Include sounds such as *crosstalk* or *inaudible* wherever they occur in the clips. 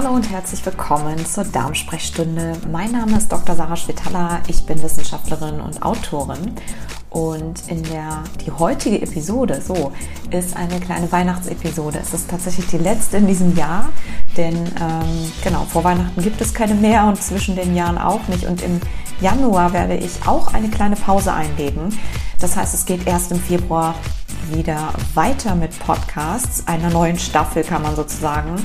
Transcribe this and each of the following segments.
Hallo und herzlich willkommen zur Darmsprechstunde. Mein Name ist Dr. Sarah Schwetala. Ich bin Wissenschaftlerin und Autorin. Und in der die heutige Episode, so, ist eine kleine Weihnachtsepisode. Es ist tatsächlich die letzte in diesem Jahr, denn ähm, genau vor Weihnachten gibt es keine mehr und zwischen den Jahren auch nicht. Und im Januar werde ich auch eine kleine Pause einlegen. Das heißt, es geht erst im Februar wieder weiter mit Podcasts, einer neuen Staffel kann man sozusagen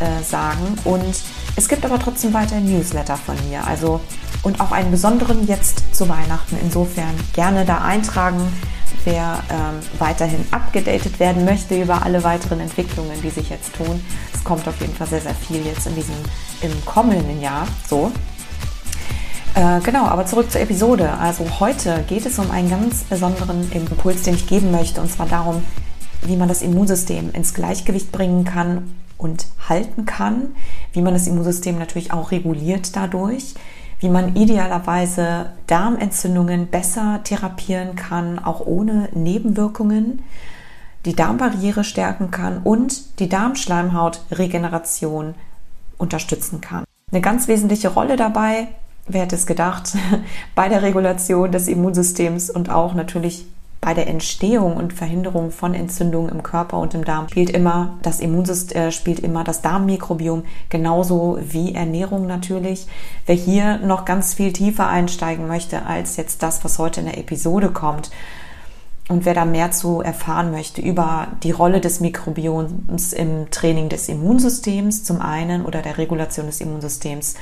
äh, sagen. Und es gibt aber trotzdem weiter Newsletter von mir. Also und auch einen besonderen jetzt zu Weihnachten. Insofern gerne da eintragen, wer ähm, weiterhin abgedatet werden möchte über alle weiteren Entwicklungen, die sich jetzt tun. Es kommt auf jeden Fall sehr, sehr viel jetzt in diesem im kommenden Jahr. So. Äh, genau, aber zurück zur Episode. Also heute geht es um einen ganz besonderen Impuls, den ich geben möchte, und zwar darum, wie man das Immunsystem ins Gleichgewicht bringen kann und halten kann, wie man das Immunsystem natürlich auch reguliert dadurch, wie man idealerweise Darmentzündungen besser therapieren kann, auch ohne Nebenwirkungen, die Darmbarriere stärken kann und die Darmschleimhautregeneration unterstützen kann. Eine ganz wesentliche Rolle dabei, wer hätte es gedacht, *laughs* bei der Regulation des Immunsystems und auch natürlich bei der Entstehung und Verhinderung von Entzündungen im Körper und im Darm spielt immer das Immunsystem, äh, spielt immer das Darmmikrobiom genauso wie Ernährung natürlich. Wer hier noch ganz viel tiefer einsteigen möchte als jetzt das, was heute in der Episode kommt, und wer da mehr zu erfahren möchte über die Rolle des Mikrobioms im Training des Immunsystems zum einen oder der Regulation des Immunsystems,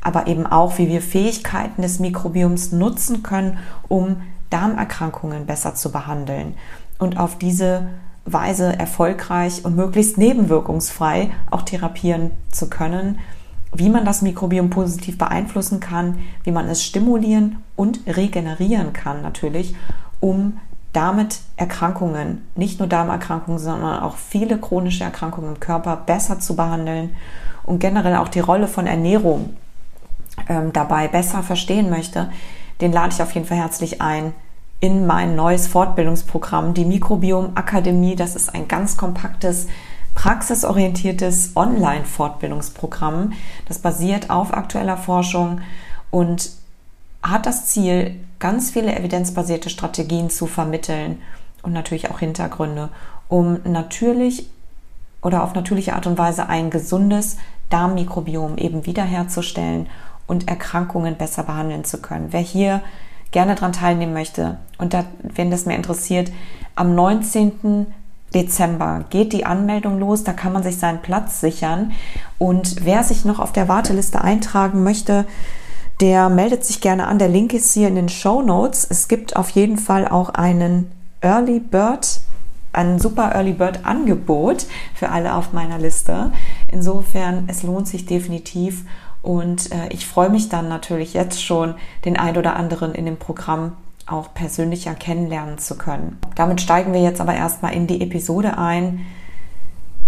aber eben auch, wie wir Fähigkeiten des Mikrobioms nutzen können, um Darmerkrankungen besser zu behandeln und auf diese Weise erfolgreich und möglichst nebenwirkungsfrei auch therapieren zu können, wie man das Mikrobiom positiv beeinflussen kann, wie man es stimulieren und regenerieren kann natürlich, um damit Erkrankungen, nicht nur Darmerkrankungen, sondern auch viele chronische Erkrankungen im Körper besser zu behandeln und generell auch die Rolle von Ernährung ähm, dabei besser verstehen möchte, den lade ich auf jeden Fall herzlich ein in mein neues Fortbildungsprogramm, die Mikrobiom Akademie. Das ist ein ganz kompaktes, praxisorientiertes Online-Fortbildungsprogramm. Das basiert auf aktueller Forschung und hat das Ziel, ganz viele evidenzbasierte Strategien zu vermitteln und natürlich auch Hintergründe, um natürlich oder auf natürliche Art und Weise ein gesundes Darmmikrobiom eben wiederherzustellen und Erkrankungen besser behandeln zu können. Wer hier gerne daran teilnehmen möchte und da, wenn das mehr interessiert, am 19. Dezember geht die Anmeldung los, da kann man sich seinen Platz sichern und wer sich noch auf der Warteliste eintragen möchte, der meldet sich gerne an. Der Link ist hier in den Show Notes. Es gibt auf jeden Fall auch einen Early Bird, ein super Early Bird Angebot für alle auf meiner Liste. Insofern, es lohnt sich definitiv und äh, ich freue mich dann natürlich jetzt schon, den ein oder anderen in dem Programm auch persönlicher kennenlernen zu können. Damit steigen wir jetzt aber erstmal in die Episode ein.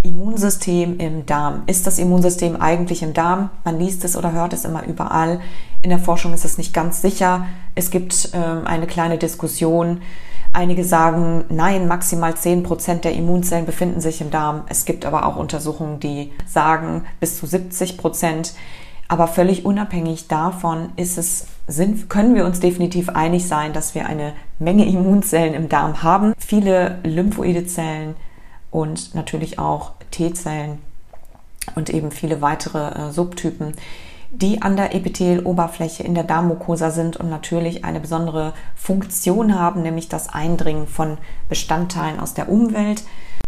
Immunsystem im Darm. Ist das Immunsystem eigentlich im Darm? Man liest es oder hört es immer überall. In der Forschung ist es nicht ganz sicher. Es gibt ähm, eine kleine Diskussion. Einige sagen, nein, maximal 10 Prozent der Immunzellen befinden sich im Darm. Es gibt aber auch Untersuchungen, die sagen, bis zu 70 Prozent. Aber völlig unabhängig davon ist es, sind, können wir uns definitiv einig sein, dass wir eine Menge *laughs* Immunzellen im Darm haben. Viele lymphoide Zellen und natürlich auch T-Zellen und eben viele weitere äh, Subtypen, die an der Epitheloberfläche in der Darmmucosa sind und natürlich eine besondere Funktion haben, nämlich das Eindringen von Bestandteilen aus der Umwelt,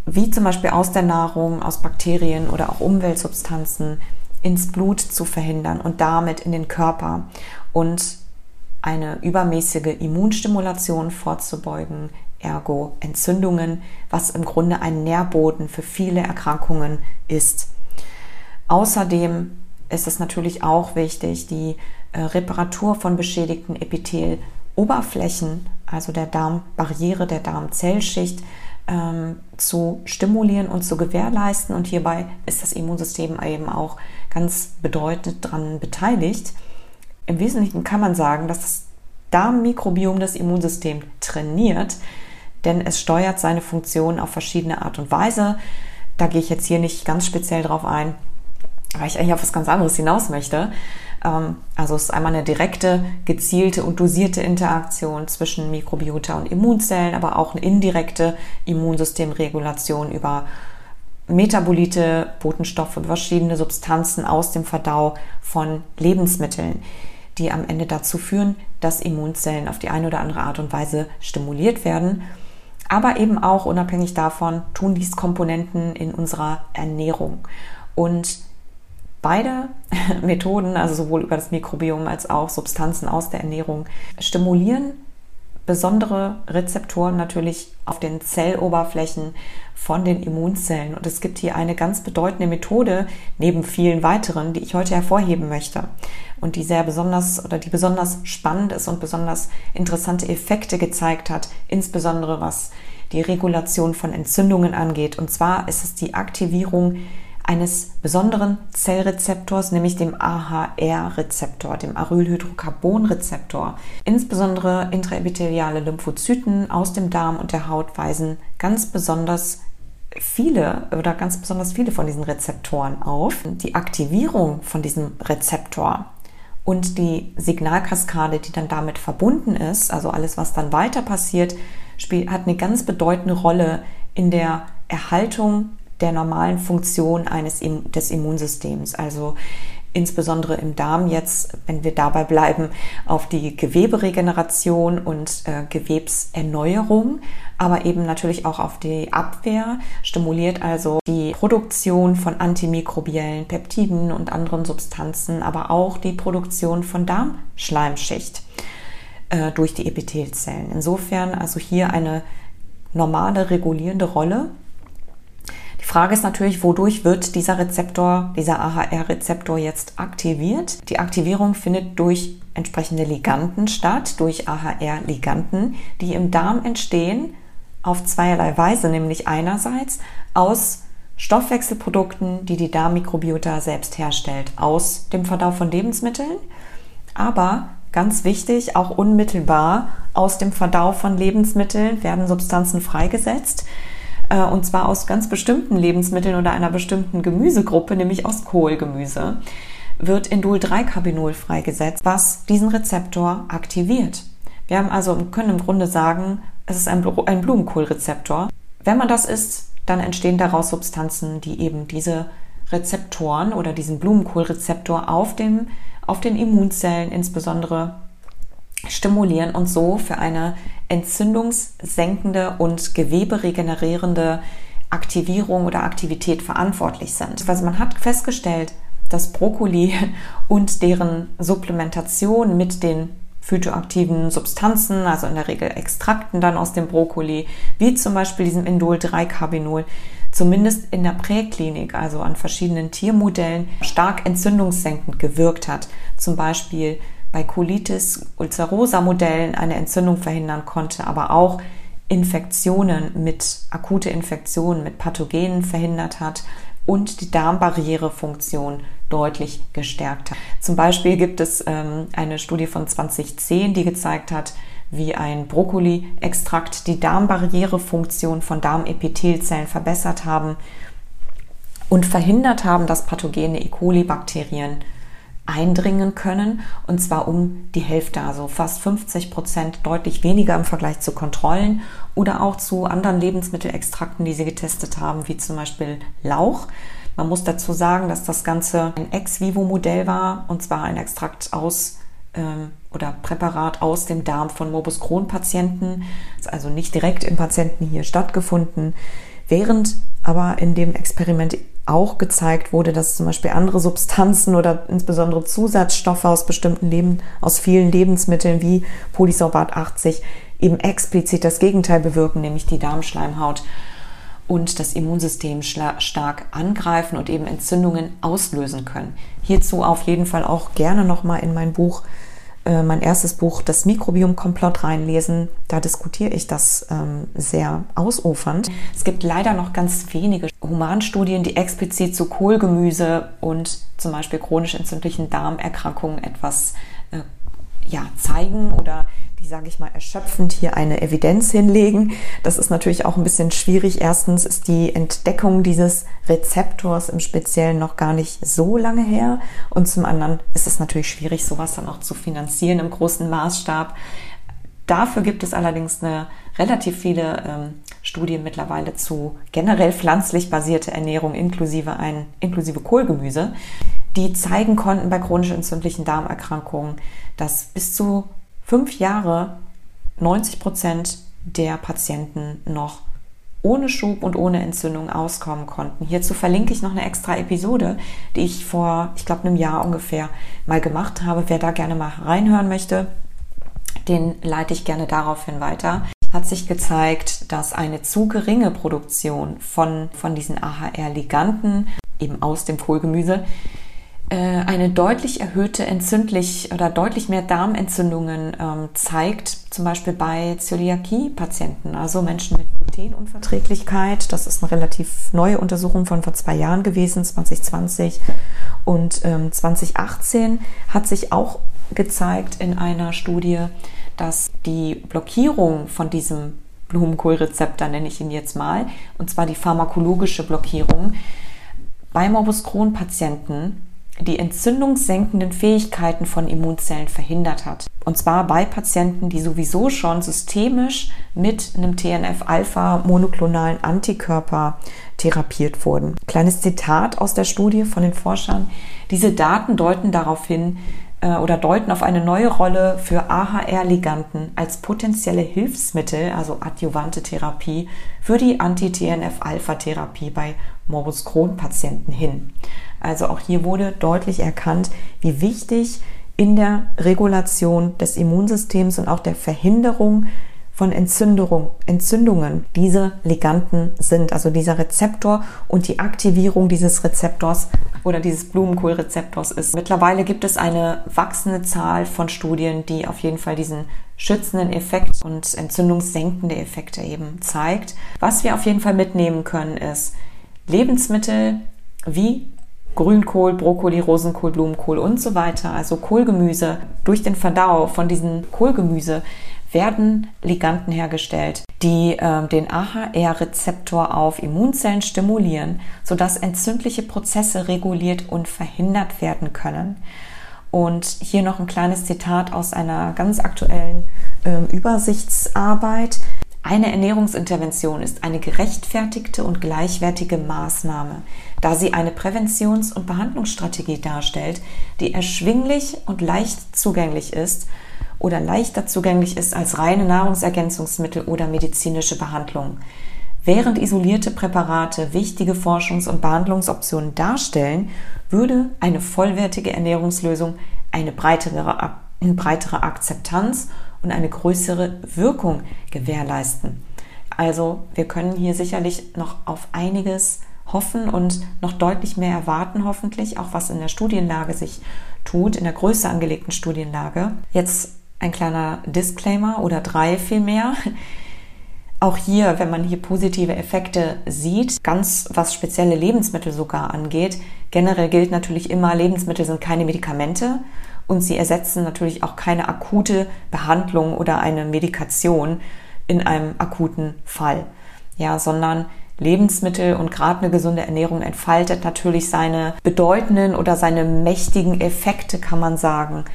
wie zum Beispiel aus der Nahrung, aus Bakterien oder auch Umweltsubstanzen ins Blut zu verhindern und damit in den Körper und eine übermäßige Immunstimulation vorzubeugen, ergo Entzündungen, was im Grunde ein Nährboden für viele Erkrankungen ist. Außerdem ist es natürlich auch wichtig, die äh, Reparatur von beschädigten Epitheloberflächen, also der Darmbarriere, der Darmzellschicht, ähm, zu stimulieren und zu gewährleisten. Und hierbei ist das Immunsystem eben auch ganz bedeutend daran beteiligt. Im Wesentlichen kann man sagen, dass das Darmmikrobiom das Immunsystem trainiert, denn es steuert seine Funktion auf verschiedene Art und Weise. Da gehe ich jetzt hier nicht ganz speziell drauf ein. weil ich eigentlich auf was ganz anderes hinaus möchte. Ähm, also es ist einmal eine direkte, gezielte und dosierte Interaktion zwischen Mikrobiota und Immunzellen, aber auch eine indirekte Immunsystemregulation über Metabolite, Botenstoffe, verschiedene Substanzen aus dem Verdau von Lebensmitteln, die am Ende dazu führen, dass Immunzellen auf die eine oder andere Art und Weise stimuliert werden. Aber eben auch unabhängig davon tun dies Komponenten in unserer Ernährung. Und beide *laughs* Methoden, also sowohl über das Mikrobiom als auch Substanzen aus der Ernährung, stimulieren besondere Rezeptoren natürlich auf den Zelloberflächen von den Immunzellen. Und es gibt hier eine ganz bedeutende Methode neben vielen weiteren, die ich heute hervorheben möchte und die sehr besonders oder die besonders spannend ist und besonders interessante Effekte gezeigt hat, insbesondere was die Regulation von Entzündungen angeht. Und zwar ist es die Aktivierung eines besonderen Zellrezeptors, nämlich dem AHR-Rezeptor, dem Arylhydrocarbon-Rezeptor. Insbesondere intraepitheliale Lymphozyten aus dem Darm und der Haut weisen ganz besonders viele oder ganz besonders viele von diesen Rezeptoren auf. Die Aktivierung von diesem Rezeptor und die Signalkaskade, die dann damit verbunden ist, also alles, was dann weiter passiert, hat eine ganz bedeutende Rolle in der Erhaltung der normalen Funktion eines des Immunsystems. Also insbesondere im Darm jetzt, wenn wir dabei bleiben, auf die Geweberegeneration und äh, Gewebserneuerung, aber eben natürlich auch auf die Abwehr, stimuliert also die Produktion von antimikrobiellen Peptiden und anderen Substanzen, aber auch die Produktion von Darmschleimschicht äh, durch die Epithelzellen. Insofern also hier eine normale regulierende Rolle die Frage ist natürlich, wodurch wird dieser Rezeptor, dieser AHR-Rezeptor jetzt aktiviert? Die Aktivierung findet durch entsprechende Liganden statt, durch AHR-Liganden, die im Darm entstehen auf zweierlei Weise, nämlich einerseits aus Stoffwechselprodukten, die die Darmmikrobiota selbst herstellt, aus dem Verdau von Lebensmitteln, aber ganz wichtig, auch unmittelbar aus dem Verdau von Lebensmitteln werden Substanzen freigesetzt, und zwar aus ganz bestimmten Lebensmitteln oder einer bestimmten Gemüsegruppe, nämlich aus Kohlgemüse, wird Indol-3-Carbinol freigesetzt, was diesen Rezeptor aktiviert. Wir haben also, können im Grunde sagen, es ist ein, ein Blumenkohlrezeptor. Wenn man das isst, dann entstehen daraus Substanzen, die eben diese Rezeptoren oder diesen Blumenkohlrezeptor auf, dem, auf den Immunzellen insbesondere stimulieren und so für eine entzündungssenkende und geweberegenerierende Aktivierung oder Aktivität verantwortlich sind. Also man hat festgestellt, dass Brokkoli *laughs* und deren Supplementation mit den phytoaktiven Substanzen, also in der Regel Extrakten dann aus dem Brokkoli, wie zum Beispiel diesem Indol-3-Carbinol, zumindest in der Präklinik, also an verschiedenen Tiermodellen, stark entzündungssenkend gewirkt hat. Zum Beispiel bei Colitis ulcerosa Modellen eine Entzündung verhindern konnte, aber auch Infektionen mit akute Infektionen mit Pathogenen verhindert hat und die Darmbarrierefunktion deutlich gestärkt hat. Zum Beispiel gibt es ähm, eine Studie von 2010, die gezeigt hat, wie ein Brokkoli-Extrakt die Darmbarrierefunktion von Darmepithelzellen verbessert haben und verhindert haben, dass pathogene E. coli-Bakterien eindringen können. Und zwar um die Hälfte, also fast 50 Prozent, deutlich weniger im Vergleich zu Kontrollen oder auch zu anderen Lebensmittelextrakten, die sie getestet haben, wie zum Beispiel Lauch. Man muss dazu sagen, dass das Ganze ein Ex-vivo-Modell war und zwar ein Extrakt aus ähm, oder Präparat aus dem Darm von Morbus Crohn-Patienten, also nicht direkt im Patienten hier stattgefunden, während aber in dem Experiment auch gezeigt wurde, dass zum Beispiel andere Substanzen oder insbesondere Zusatzstoffe aus bestimmten Leben, aus vielen Lebensmitteln wie Polysorbat 80 eben explizit das Gegenteil bewirken, nämlich die Darmschleimhaut und das Immunsystem stark angreifen und eben Entzündungen auslösen können. Hierzu auf jeden Fall auch gerne nochmal in mein Buch äh, mein erstes Buch, das Mikrobiom-Komplott, reinlesen. Da diskutiere ich das ähm, sehr ausufernd. Es gibt leider noch ganz wenige Humanstudien, die explizit zu Kohlgemüse und zum Beispiel chronisch entzündlichen Darmerkrankungen etwas äh, ja, zeigen oder die, sage ich mal, erschöpfend hier eine Evidenz hinlegen. Das ist natürlich auch ein bisschen schwierig. Erstens ist die Entdeckung dieses Rezeptors im Speziellen noch gar nicht so lange her. Und zum anderen ist es natürlich schwierig, sowas dann auch zu finanzieren im großen Maßstab. Dafür gibt es allerdings eine relativ viele ähm, Studien mittlerweile zu generell pflanzlich basierte Ernährung inklusive ein, inklusive Kohlgemüse, die zeigen konnten bei chronisch entzündlichen Darmerkrankungen, dass bis zu fünf Jahre 90 Prozent der Patienten noch ohne Schub und ohne Entzündung auskommen konnten. Hierzu verlinke ich noch eine extra Episode, die ich vor, ich glaube, einem Jahr ungefähr mal gemacht habe. Wer da gerne mal reinhören möchte, den leite ich gerne daraufhin weiter. Hat sich gezeigt, dass eine zu geringe Produktion von, von diesen AHR-Liganten, eben aus dem Kohlgemüse, eine deutlich erhöhte entzündlich oder deutlich mehr Darmentzündungen ähm, zeigt, zum Beispiel bei Zöliakie-Patienten, also Menschen mit Glutenunverträglichkeit. Das ist eine relativ neue Untersuchung von vor zwei Jahren gewesen, 2020 und ähm, 2018 hat sich auch gezeigt in einer Studie, dass die Blockierung von diesem Blumenkohlrezeptor, nenne ich ihn jetzt mal, und zwar die pharmakologische Blockierung, bei Morbus Crohn-Patienten die entzündungssenkenden Fähigkeiten von Immunzellen verhindert hat. Und zwar bei Patienten, die sowieso schon systemisch mit einem TNF-Alpha-monoklonalen Antikörper therapiert wurden. Kleines Zitat aus der Studie von den Forschern. Diese Daten deuten darauf hin, äh, oder deuten auf eine neue Rolle für AHR-Liganden als potenzielle Hilfsmittel, also adjuvante Therapie, für die Anti-TNF-Alpha-Therapie bei Morbus Crohn-Patienten hin. Also auch hier wurde deutlich erkannt, wie wichtig in der Regulation des Immunsystems und auch der Verhinderung von Entzündung, Entzündungen diese Liganden sind, also dieser Rezeptor und die Aktivierung dieses Rezeptors oder dieses Blumenkohlrezeptors ist. Mittlerweile gibt es eine wachsende Zahl von Studien, die auf jeden Fall diesen schützenden Effekt und entzündungssenkende Effekte eben zeigt. Was wir auf jeden Fall mitnehmen können, ist Lebensmittel wie Grünkohl, Brokkoli, Rosenkohl, Blumenkohl und so weiter, also Kohlgemüse, durch den Verdau von diesem Kohlgemüse werden Liganden hergestellt, die äh, den AHR-Rezeptor auf Immunzellen stimulieren, sodass entzündliche Prozesse reguliert und verhindert werden können. Und hier noch ein kleines Zitat aus einer ganz aktuellen äh, Übersichtsarbeit. Eine Ernährungsintervention ist eine gerechtfertigte und gleichwertige Maßnahme, da sie eine Präventions- und Behandlungsstrategie darstellt, die erschwinglich und leicht zugänglich ist oder leichter zugänglich ist als reine Nahrungsergänzungsmittel oder medizinische Behandlung. Während isolierte Präparate wichtige Forschungs- und Behandlungsoptionen darstellen, würde eine vollwertige Ernährungslösung eine breitere, eine breitere Akzeptanz und eine größere Wirkung gewährleisten. Also wir können hier sicherlich noch auf einiges hoffen und noch deutlich mehr erwarten, hoffentlich, auch was in der Studienlage sich tut, in der größer angelegten Studienlage. Jetzt ein kleiner Disclaimer oder drei vielmehr. Auch hier, wenn man hier positive Effekte sieht, ganz was spezielle Lebensmittel sogar angeht, generell gilt natürlich immer, Lebensmittel sind keine Medikamente und sie ersetzen natürlich auch keine akute Behandlung oder eine Medikation in einem akuten Fall. Ja, sondern Lebensmittel und gerade eine gesunde Ernährung entfaltet natürlich seine bedeutenden oder seine mächtigen Effekte, kann man sagen,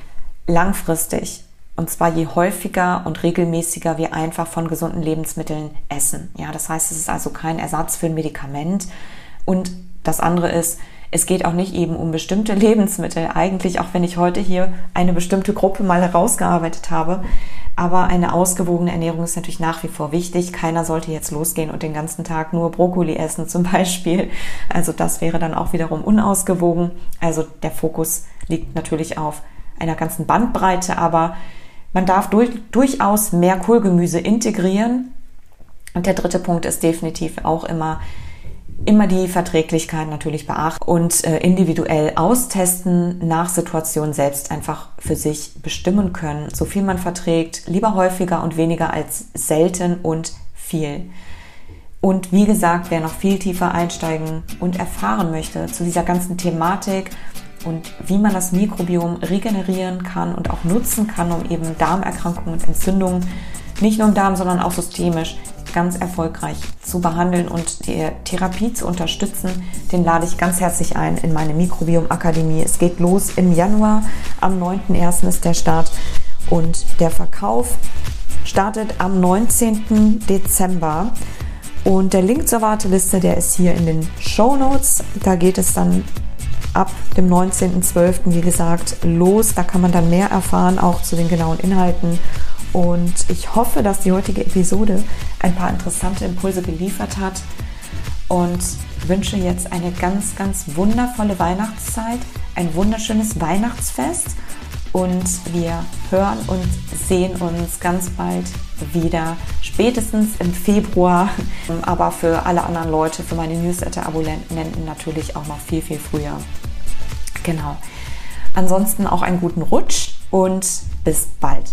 langfristig. Und zwar je häufiger und regelmäßiger wir einfach von gesunden Lebensmitteln essen. Ja, das heißt, es ist also kein Ersatz für ein Medikament. Und das andere ist, es geht auch nicht eben um bestimmte *laughs* Lebensmittel. Eigentlich, auch wenn ich heute hier eine bestimmte Gruppe mal herausgearbeitet habe. Aber eine ausgewogene Ernährung ist natürlich nach wie vor wichtig. Keiner sollte jetzt losgehen und den ganzen Tag nur Brokkoli essen zum *laughs* Beispiel. Also das wäre dann auch wiederum unausgewogen. Also der Fokus liegt natürlich auf einer ganzen Bandbreite, aber man darf durch, durchaus mehr Kohlgemüse integrieren. Und der dritte Punkt ist definitiv auch immer immer die Verträglichkeit natürlich beachten und äh, individuell austesten, nach Situation selbst einfach für sich bestimmen können. So viel man verträgt, lieber häufiger und weniger als selten und viel. Und wie gesagt, wer noch viel tiefer einsteigen und erfahren möchte zu dieser ganzen Thematik, und wie man das Mikrobiom regenerieren kann und auch nutzen kann, um eben Darmerkrankungen und Entzündungen nicht nur im Darm, sondern auch systemisch ganz erfolgreich zu behandeln und die Therapie zu unterstützen, den lade ich ganz herzlich ein in meine Mikrobiom Akademie. Es geht los im Januar, am 9.1. ist der Start und der Verkauf startet am 19. Dezember. Und der Link zur Warteliste, der ist hier in den Show Notes. Da geht es dann ab dem 19.12. wie gesagt los. Da kann man dann mehr erfahren, auch zu den genauen Inhalten. Und ich hoffe, dass die heutige Episode ein paar interessante Impulse geliefert hat und wünsche jetzt eine ganz, ganz wundervolle Weihnachtszeit, ein wunderschönes Weihnachtsfest und wir hören und sehen uns ganz bald wieder, spätestens im Februar, aber für alle anderen Leute, für meine Newsletter-Abonnenten natürlich auch noch viel, viel früher. Genau. Ansonsten auch einen guten Rutsch und bis bald.